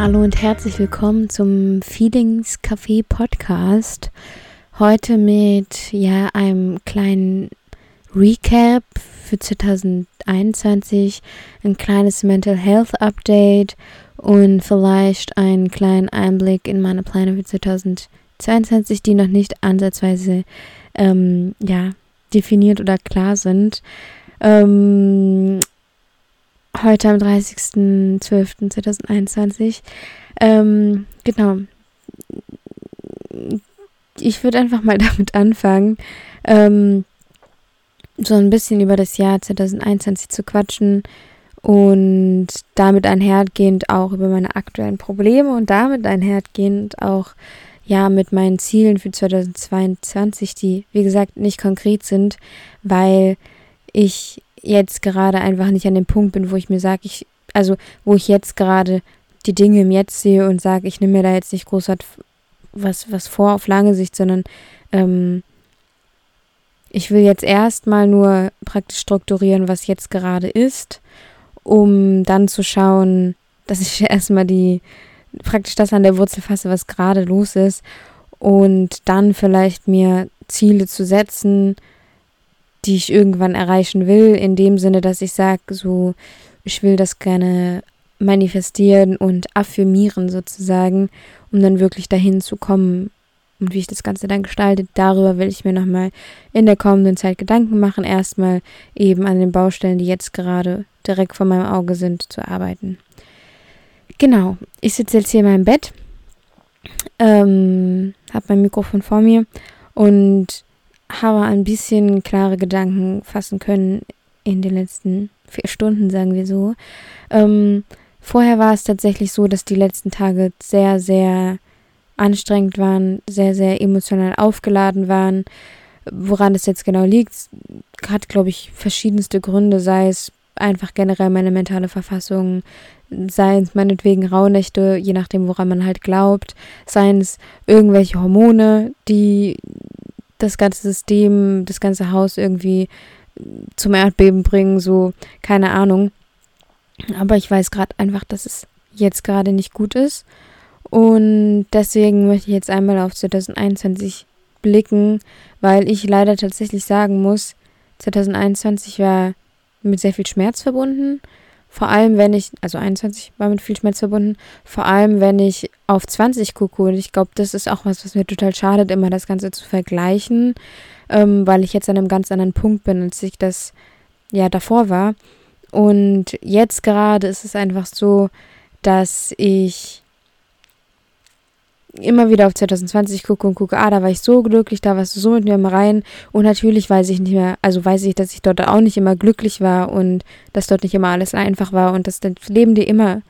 Hallo und herzlich willkommen zum Feelings Café Podcast. Heute mit ja einem kleinen Recap für 2021, ein kleines Mental Health Update und vielleicht einen kleinen Einblick in meine Pläne für 2022, die noch nicht ansatzweise ähm, ja definiert oder klar sind. Ähm, heute am 30.12.2021. Ähm, genau. Ich würde einfach mal damit anfangen, ähm, so ein bisschen über das Jahr 2021 zu quatschen und damit einhergehend auch über meine aktuellen Probleme und damit einhergehend auch ja mit meinen Zielen für 2022, die wie gesagt nicht konkret sind, weil ich jetzt gerade einfach nicht an dem Punkt bin, wo ich mir sage, ich, also wo ich jetzt gerade die Dinge im Jetzt sehe und sage, ich nehme mir da jetzt nicht groß was, was vor auf lange Sicht, sondern ähm, ich will jetzt erstmal nur praktisch strukturieren, was jetzt gerade ist, um dann zu schauen, dass ich erstmal die praktisch das an der Wurzel fasse, was gerade los ist und dann vielleicht mir Ziele zu setzen, die ich irgendwann erreichen will, in dem Sinne, dass ich sage, so, ich will das gerne manifestieren und affirmieren sozusagen, um dann wirklich dahin zu kommen. Und wie ich das Ganze dann gestalte, darüber will ich mir nochmal in der kommenden Zeit Gedanken machen. Erstmal eben an den Baustellen, die jetzt gerade direkt vor meinem Auge sind, zu arbeiten. Genau, ich sitze jetzt hier in meinem Bett, ähm, habe mein Mikrofon vor mir und habe ein bisschen klare Gedanken fassen können in den letzten vier Stunden, sagen wir so. Ähm, vorher war es tatsächlich so, dass die letzten Tage sehr, sehr anstrengend waren, sehr, sehr emotional aufgeladen waren. Woran das jetzt genau liegt, hat, glaube ich, verschiedenste Gründe, sei es einfach generell meine mentale Verfassung, seien es meinetwegen Rauhnächte, je nachdem, woran man halt glaubt, seien es irgendwelche Hormone, die das ganze System, das ganze Haus irgendwie zum Erdbeben bringen, so, keine Ahnung. Aber ich weiß gerade einfach, dass es jetzt gerade nicht gut ist. Und deswegen möchte ich jetzt einmal auf 2021 blicken, weil ich leider tatsächlich sagen muss, 2021 war mit sehr viel Schmerz verbunden. Vor allem, wenn ich, also 21 war mit viel Schmerz verbunden, vor allem, wenn ich auf 20 gucke. Und ich glaube, das ist auch was, was mir total schadet, immer das Ganze zu vergleichen, ähm, weil ich jetzt an einem ganz anderen Punkt bin, als ich das ja davor war. Und jetzt gerade ist es einfach so, dass ich immer wieder auf 2020 gucke und gucke, ah, da war ich so glücklich, da warst du so mit mir mal rein. Und natürlich weiß ich nicht mehr, also weiß ich, dass ich dort auch nicht immer glücklich war und dass dort nicht immer alles einfach war und dass das Leben dir immer,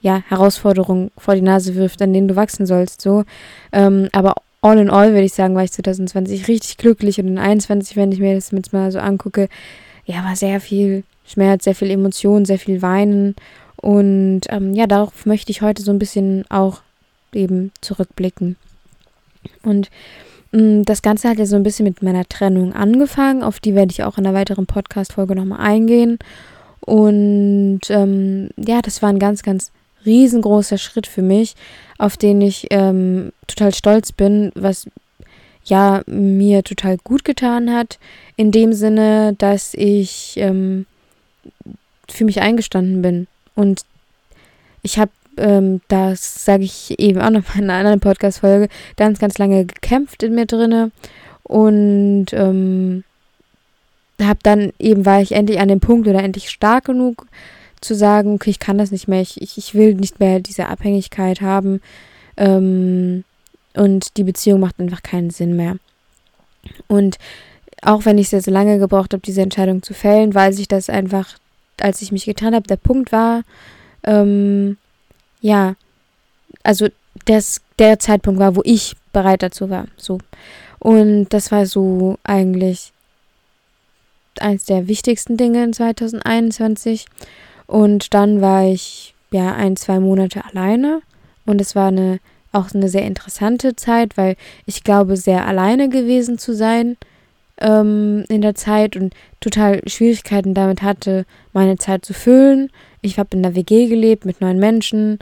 ja, Herausforderungen vor die Nase wirft, an denen du wachsen sollst, so. Ähm, aber all in all würde ich sagen, war ich 2020 richtig glücklich und in 2021, wenn ich mir das jetzt mal so angucke, ja, war sehr viel Schmerz, sehr viel Emotion, sehr viel Weinen. Und ähm, ja, darauf möchte ich heute so ein bisschen auch eben zurückblicken. Und mh, mm, das Ganze hat ja so ein bisschen mit meiner Trennung angefangen. Auf die werde ich auch in einer weiteren Podcast-Folge nochmal eingehen. Und ähm, ja, das war ein ganz, ganz riesengroßer Schritt für mich, auf den ich ähm, total stolz bin, was ja mir total gut getan hat, in dem Sinne, dass ich ähm, für mich eingestanden bin. Und ich habe ähm, das sage ich eben auch noch in einer anderen Podcast-Folge, ganz, ganz lange gekämpft in mir drinne. Und ähm, habe dann eben, war ich endlich an dem Punkt oder endlich stark genug zu sagen, okay, ich kann das nicht mehr, ich, ich will nicht mehr diese Abhängigkeit haben. Ähm, und die Beziehung macht einfach keinen Sinn mehr. Und auch wenn ich sehr, sehr lange gebraucht habe, diese Entscheidung zu fällen, weiß ich, dass einfach, als ich mich getrennt habe, der Punkt war, ähm, ja, also das, der Zeitpunkt war, wo ich bereit dazu war. So. Und das war so eigentlich eines der wichtigsten Dinge in 2021. Und dann war ich ja ein, zwei Monate alleine. Und es war eine auch eine sehr interessante Zeit, weil ich glaube, sehr alleine gewesen zu sein ähm, in der Zeit und total Schwierigkeiten damit hatte, meine Zeit zu füllen. Ich habe in der WG gelebt mit neun Menschen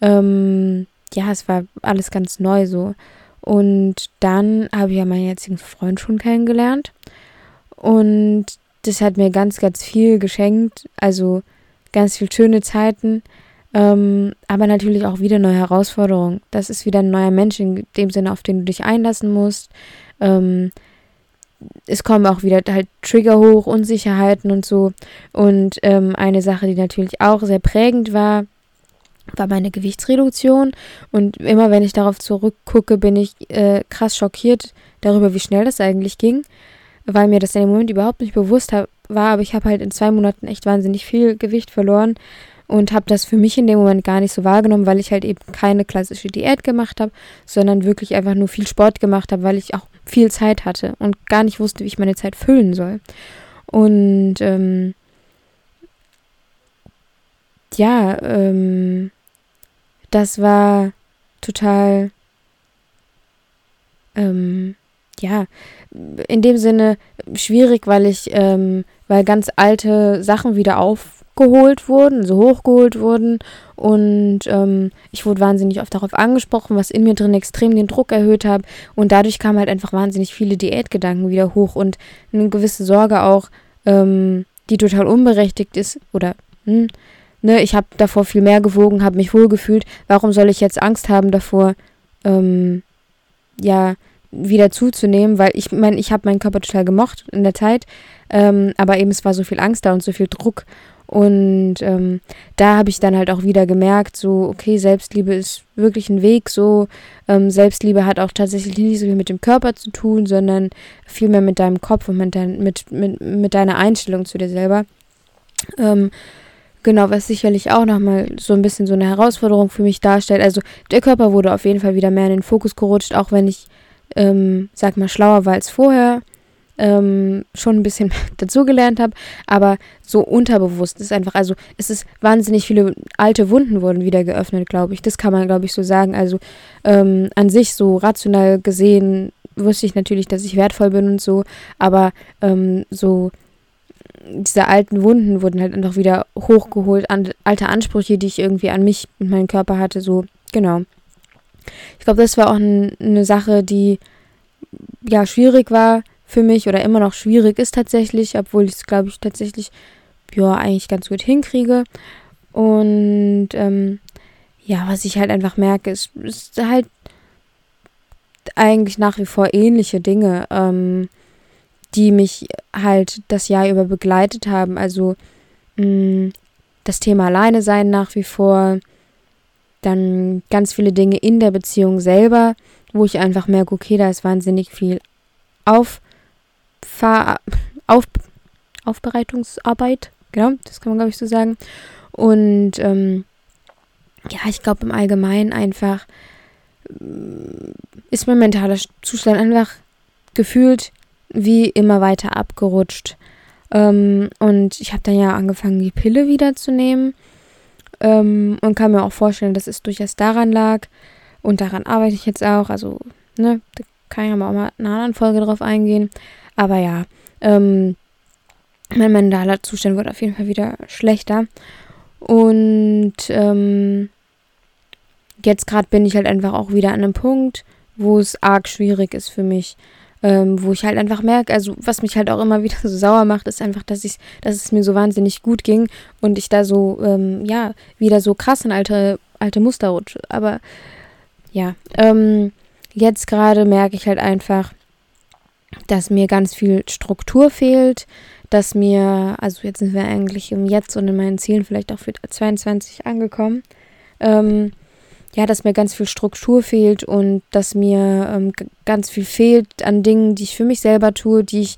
ähm, ja, es war alles ganz neu so. Und dann habe ich ja meinen jetzigen Freund schon kennengelernt. Und das hat mir ganz, ganz viel geschenkt. Also ganz viel schöne Zeiten. Ähm, aber natürlich auch wieder neue Herausforderungen. Das ist wieder ein neuer Mensch in dem Sinne, auf den du dich einlassen musst. Ähm, es kommen auch wieder halt Trigger hoch, Unsicherheiten und so. Und ähm, eine Sache, die natürlich auch sehr prägend war, war meine Gewichtsreduktion. Und immer wenn ich darauf zurückgucke, bin ich äh, krass schockiert darüber, wie schnell das eigentlich ging, weil mir das in dem Moment überhaupt nicht bewusst war. Aber ich habe halt in zwei Monaten echt wahnsinnig viel Gewicht verloren und habe das für mich in dem Moment gar nicht so wahrgenommen, weil ich halt eben keine klassische Diät gemacht habe, sondern wirklich einfach nur viel Sport gemacht habe, weil ich auch viel Zeit hatte und gar nicht wusste, wie ich meine Zeit füllen soll. Und ähm, ja, ähm, das war total, ähm, ja, in dem Sinne schwierig, weil ich, ähm, weil ganz alte Sachen wieder aufgeholt wurden, so hochgeholt wurden. Und ähm, ich wurde wahnsinnig oft darauf angesprochen, was in mir drin extrem den Druck erhöht hat. Und dadurch kamen halt einfach wahnsinnig viele Diätgedanken wieder hoch und eine gewisse Sorge auch, ähm, die total unberechtigt ist oder hm, ne, ich habe davor viel mehr gewogen, habe mich wohlgefühlt. Warum soll ich jetzt Angst haben davor, ähm, ja, wieder zuzunehmen? Weil ich meine, ich habe meinen Körper total gemocht in der Zeit, ähm, aber eben es war so viel Angst da und so viel Druck. Und ähm, da habe ich dann halt auch wieder gemerkt, so, okay, Selbstliebe ist wirklich ein Weg, so, ähm, Selbstliebe hat auch tatsächlich nicht so viel mit dem Körper zu tun, sondern viel mehr mit deinem Kopf und mit, dein, mit, mit, mit deiner Einstellung zu dir selber. Ähm, Genau, was sicherlich auch nochmal so ein bisschen so eine Herausforderung für mich darstellt. Also der Körper wurde auf jeden Fall wieder mehr in den Fokus gerutscht, auch wenn ich, ähm, sag mal, schlauer war als vorher, ähm, schon ein bisschen dazugelernt habe. Aber so unterbewusst ist einfach, also es ist wahnsinnig viele alte Wunden wurden wieder geöffnet, glaube ich. Das kann man, glaube ich, so sagen. Also ähm, an sich so rational gesehen wusste ich natürlich, dass ich wertvoll bin und so, aber ähm, so diese alten Wunden wurden halt einfach wieder hochgeholt, an, alte Ansprüche, die ich irgendwie an mich und meinen Körper hatte, so, genau. Ich glaube, das war auch ein, eine Sache, die ja schwierig war für mich oder immer noch schwierig ist tatsächlich, obwohl ich es, glaube ich, tatsächlich ja eigentlich ganz gut hinkriege. Und ähm, ja, was ich halt einfach merke, ist, ist halt eigentlich nach wie vor ähnliche Dinge. Ähm, die mich halt das Jahr über begleitet haben. Also mh, mm, das Thema Alleine sein nach wie vor, dann ganz viele Dinge in der Beziehung selber, wo ich einfach merke, okay, da ist wahnsinnig viel auf, auf Aufbereitungsarbeit, genau, das kann man glaube ich so sagen. Und ähm, ja, ich glaube im Allgemeinen einfach ist mein mentaler Zustand einfach gefühlt wie immer weiter abgerutscht. Ähm, und ich habe dann ja angefangen, die Pille wieder zu nehmen. Ähm, und kann mir auch vorstellen, dass es durchaus daran lag. Und daran arbeite ich jetzt auch. Also, ne, da kann ich aber auch mal in einer anderen Folge drauf eingehen. Aber ja, ähm, mein mentaler Zustand wird auf jeden Fall wieder schlechter. Und ähm, jetzt gerade bin ich halt einfach auch wieder an einem Punkt, wo es arg schwierig ist für mich, ähm, wo ich halt einfach merke, also was mich halt auch immer wieder so sauer macht, ist einfach, dass ich, dass es mir so wahnsinnig gut ging und ich da so, ähm, ja, wieder so krass in alte, alte Muster rutsche. Aber ja, ähm, jetzt gerade merke ich halt einfach, dass mir ganz viel Struktur fehlt, dass mir, also jetzt sind wir eigentlich im Jetzt und in meinen Zielen vielleicht auch für 22 angekommen, ähm, ja, dass mir ganz viel Struktur fehlt und dass mir ähm, ganz viel fehlt an Dingen, die ich für mich selber tue, die ich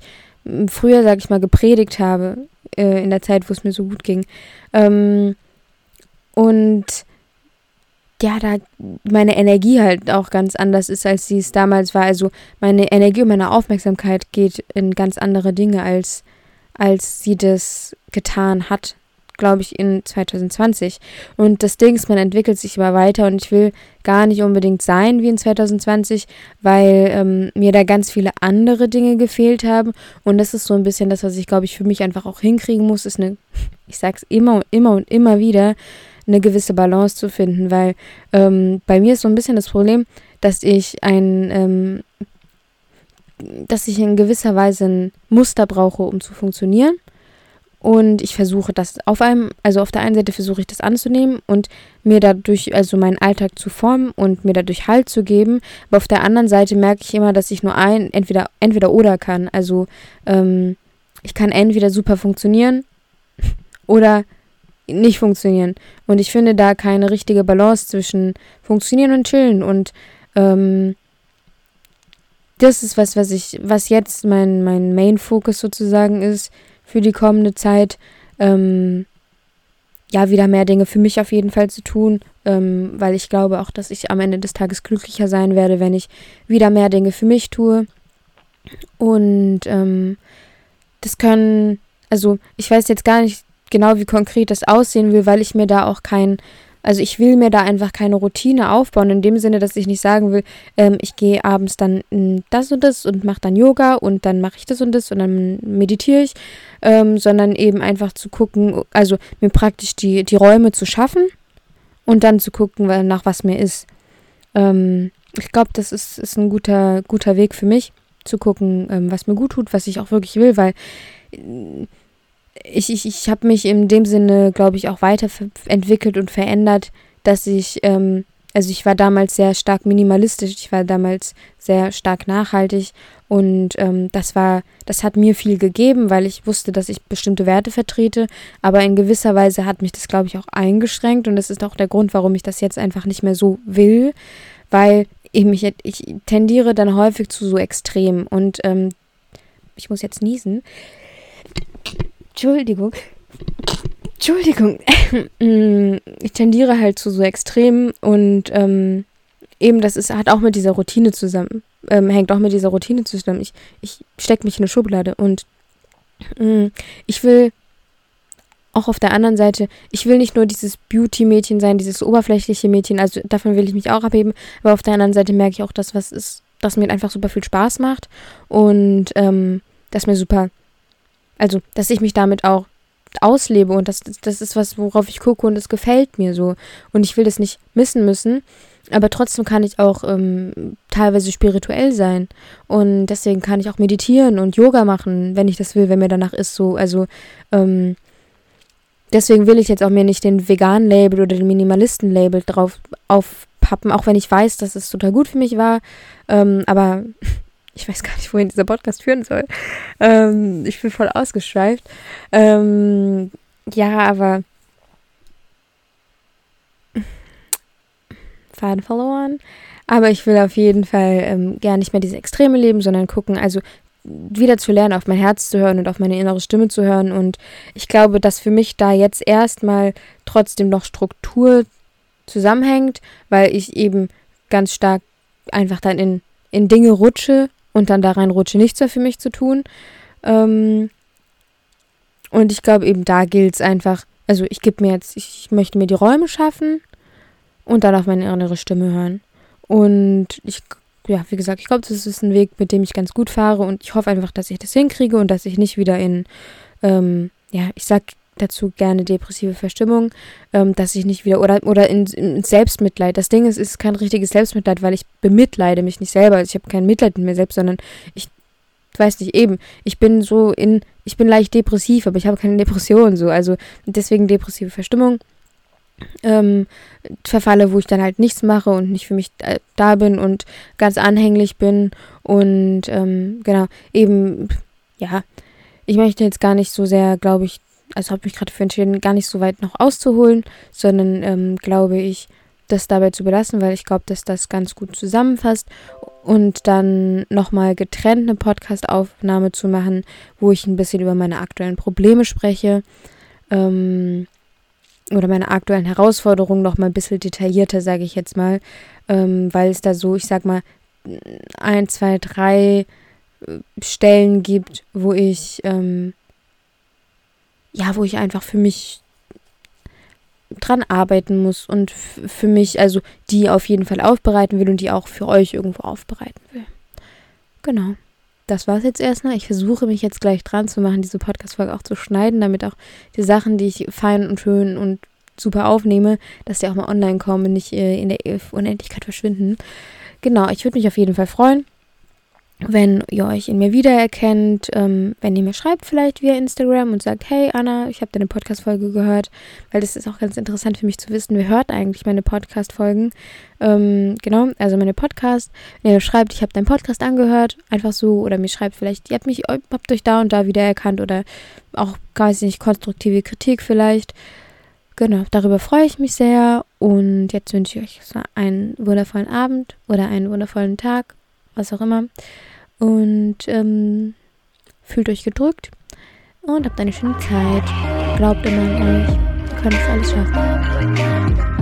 früher, sag ich mal, gepredigt habe äh, in der Zeit, wo es mir so gut ging. Ähm, und ja, da meine Energie halt auch ganz anders ist, als sie es damals war. Also meine Energie und meine Aufmerksamkeit geht in ganz andere Dinge, als, als sie das getan hat glaube ich, in 2020. Und das Ding ist, man entwickelt sich immer weiter und ich will gar nicht unbedingt sein wie in 2020, weil ähm, mir da ganz viele andere Dinge gefehlt haben. Und das ist so ein bisschen das, was ich, glaube ich, für mich einfach auch hinkriegen muss, ist eine, ich sage es immer und immer und immer wieder, eine gewisse Balance zu finden, weil ähm, bei mir ist so ein bisschen das Problem, dass ich ein, ähm, dass ich in gewisser Weise ein Muster brauche, um zu funktionieren. Und ich versuche das auf einem, also auf der einen Seite versuche ich das anzunehmen und mir dadurch, also meinen Alltag zu formen und mir dadurch Halt zu geben. Aber auf der anderen Seite merke ich immer, dass ich nur ein, entweder, entweder oder kann. Also ähm, ich kann entweder super funktionieren oder nicht funktionieren. Und ich finde da keine richtige Balance zwischen funktionieren und chillen. Und ähm, das ist was, was ich, was jetzt mein, mein Main-Focus sozusagen ist für die kommende Zeit. Ähm, ja, wieder mehr Dinge für mich auf jeden Fall zu tun, ähm, weil ich glaube auch, dass ich am Ende des Tages glücklicher sein werde, wenn ich wieder mehr Dinge für mich tue. Und ähm, das können, also ich weiß jetzt gar nicht genau, wie konkret das aussehen will, weil ich mir da auch kein also ich will mir da einfach keine Routine aufbauen, in dem Sinne, dass ich nicht sagen will, ähm, ich gehe abends dann in das und das und mache dann Yoga und dann mache ich das und das und dann meditiere ich, ähm, sondern eben einfach zu gucken, also mir praktisch die, die Räume zu schaffen und dann zu gucken, nach was mir ist. Ähm, ich glaube, das ist, ist ein guter, guter Weg für mich, zu gucken, ähm, was mir gut tut, was ich auch wirklich will, weil ich, ich, ich habe mich in dem Sinne, glaube ich, auch weiterentwickelt und verändert, dass ich, ähm, also ich war damals sehr stark minimalistisch, ich war damals sehr stark nachhaltig und ähm, das war, das hat mir viel gegeben, weil ich wusste, dass ich bestimmte Werte vertrete, aber in gewisser Weise hat mich das, glaube ich, auch eingeschränkt und das ist auch der Grund, warum ich das jetzt einfach nicht mehr so will, weil ich mich, ich tendiere dann häufig zu so Extremen und ähm, ich muss jetzt niesen. Entschuldigung. Entschuldigung. ich tendiere halt zu so Extremen und ähm, eben das ist, hat auch mit dieser Routine zusammen, ähm, hängt auch mit dieser Routine zusammen. Ich, ich stecke mich in eine Schublade und mh, ich will auch auf der anderen Seite, ich will nicht nur dieses Beauty-Mädchen sein, dieses oberflächliche Mädchen, also davon will ich mich auch abheben, aber auf der anderen Seite merke ich auch, dass was ist, das mir einfach super viel Spaß macht und ähm, das mir super also, dass ich mich damit auch auslebe und das, das ist was, worauf ich gucke und es gefällt mir so. Und ich will das nicht missen müssen. Aber trotzdem kann ich auch ähm, teilweise spirituell sein. Und deswegen kann ich auch meditieren und Yoga machen, wenn ich das will, wenn mir danach ist so. Also, ähm, deswegen will ich jetzt auch mir nicht den veganen Label oder den Minimalisten-Label drauf aufpappen, auch wenn ich weiß, dass es total gut für mich war. Ähm, aber ich weiß gar nicht, wohin dieser Podcast führen soll. Ähm, ich bin voll ausgeschweift. Ähm, ja, aber Faden verloren. Aber ich will auf jeden Fall ähm, gar nicht mehr diese Extreme leben, sondern gucken, also wieder zu lernen, auf mein Herz zu hören und auf meine innere Stimme zu hören. Und ich glaube, dass für mich da jetzt erstmal trotzdem noch Struktur zusammenhängt, weil ich eben ganz stark einfach dann in, in Dinge rutsche, und dann da reinrutsche, nichts mehr für mich zu tun. Ähm, und ich glaube, eben da gilt es einfach, also ich gebe mir jetzt, ich möchte mir die Räume schaffen und dann auf meine innere Stimme hören. Und ich, ja, wie gesagt, ich glaube, das ist ein Weg, mit dem ich ganz gut fahre und ich hoffe einfach, dass ich das hinkriege und dass ich nicht wieder in, ähm, ja, ich sag dazu gerne depressive Verstimmung, ähm, dass ich nicht wieder oder oder in, in, Selbstmitleid. Das Ding ist, es ist kein richtiges Selbstmitleid, weil ich bemitleide mich nicht selber. Also ich habe kein Mitleid mit mir selbst, sondern ich weiß nicht eben. Ich bin so in, ich bin leicht depressiv, aber ich habe keine Depression so. Also deswegen depressive Verstimmung. Ähm, verfalle, wo ich dann halt nichts mache und nicht für mich äh, da bin und ganz anhänglich bin und ähm, genau eben ja ich möchte jetzt gar nicht so sehr, glaube ich, also habe mich gerade für entschieden, gar nicht so weit noch auszuholen, sondern ähm, glaube ich, das dabei zu belassen, weil ich glaube, dass das ganz gut zusammenfasst. Und dann nochmal getrennt eine Podcast-Aufnahme zu machen, wo ich ein bisschen über meine aktuellen Probleme spreche ähm, oder meine aktuellen Herausforderungen nochmal ein bisschen detaillierter, sage ich jetzt mal, ähm, weil es da so, ich sag mal, ein, zwei, drei äh, Stellen gibt, wo ich ähm, ja, wo ich einfach für mich dran arbeiten muss und für mich, also die auf jeden Fall aufbereiten will und die auch für euch irgendwo aufbereiten will. Genau. Das war es jetzt erstmal. Ich versuche mich jetzt gleich dran zu machen, diese Podcast-Folge auch zu schneiden, damit auch die Sachen, die ich fein und schön und super aufnehme, dass die auch mal online kommen und nicht äh, in der Unendlichkeit verschwinden. Genau, ich würde mich auf jeden Fall freuen wenn ihr euch in mir wiedererkennt, ähm, wenn ihr mir schreibt vielleicht via Instagram und sagt, hey Anna, ich habe deine Podcast-Folge gehört, weil das ist auch ganz interessant für mich zu wissen, wer hört eigentlich meine Podcast-Folgen. Ähm, genau, also meine Podcast. Wenn ihr schreibt, ich habe deinen Podcast angehört, einfach so, oder mir schreibt vielleicht, ihr habt mich, habt euch da und da wiedererkannt oder auch, weiß nicht, konstruktive Kritik vielleicht. Genau, darüber freue ich mich sehr und jetzt wünsche ich euch einen wundervollen Abend oder einen wundervollen Tag, was auch immer und ähm, fühlt euch gedrückt und habt eine schöne Zeit. Glaubt immer an euch. Ihr könnt es alles schaffen.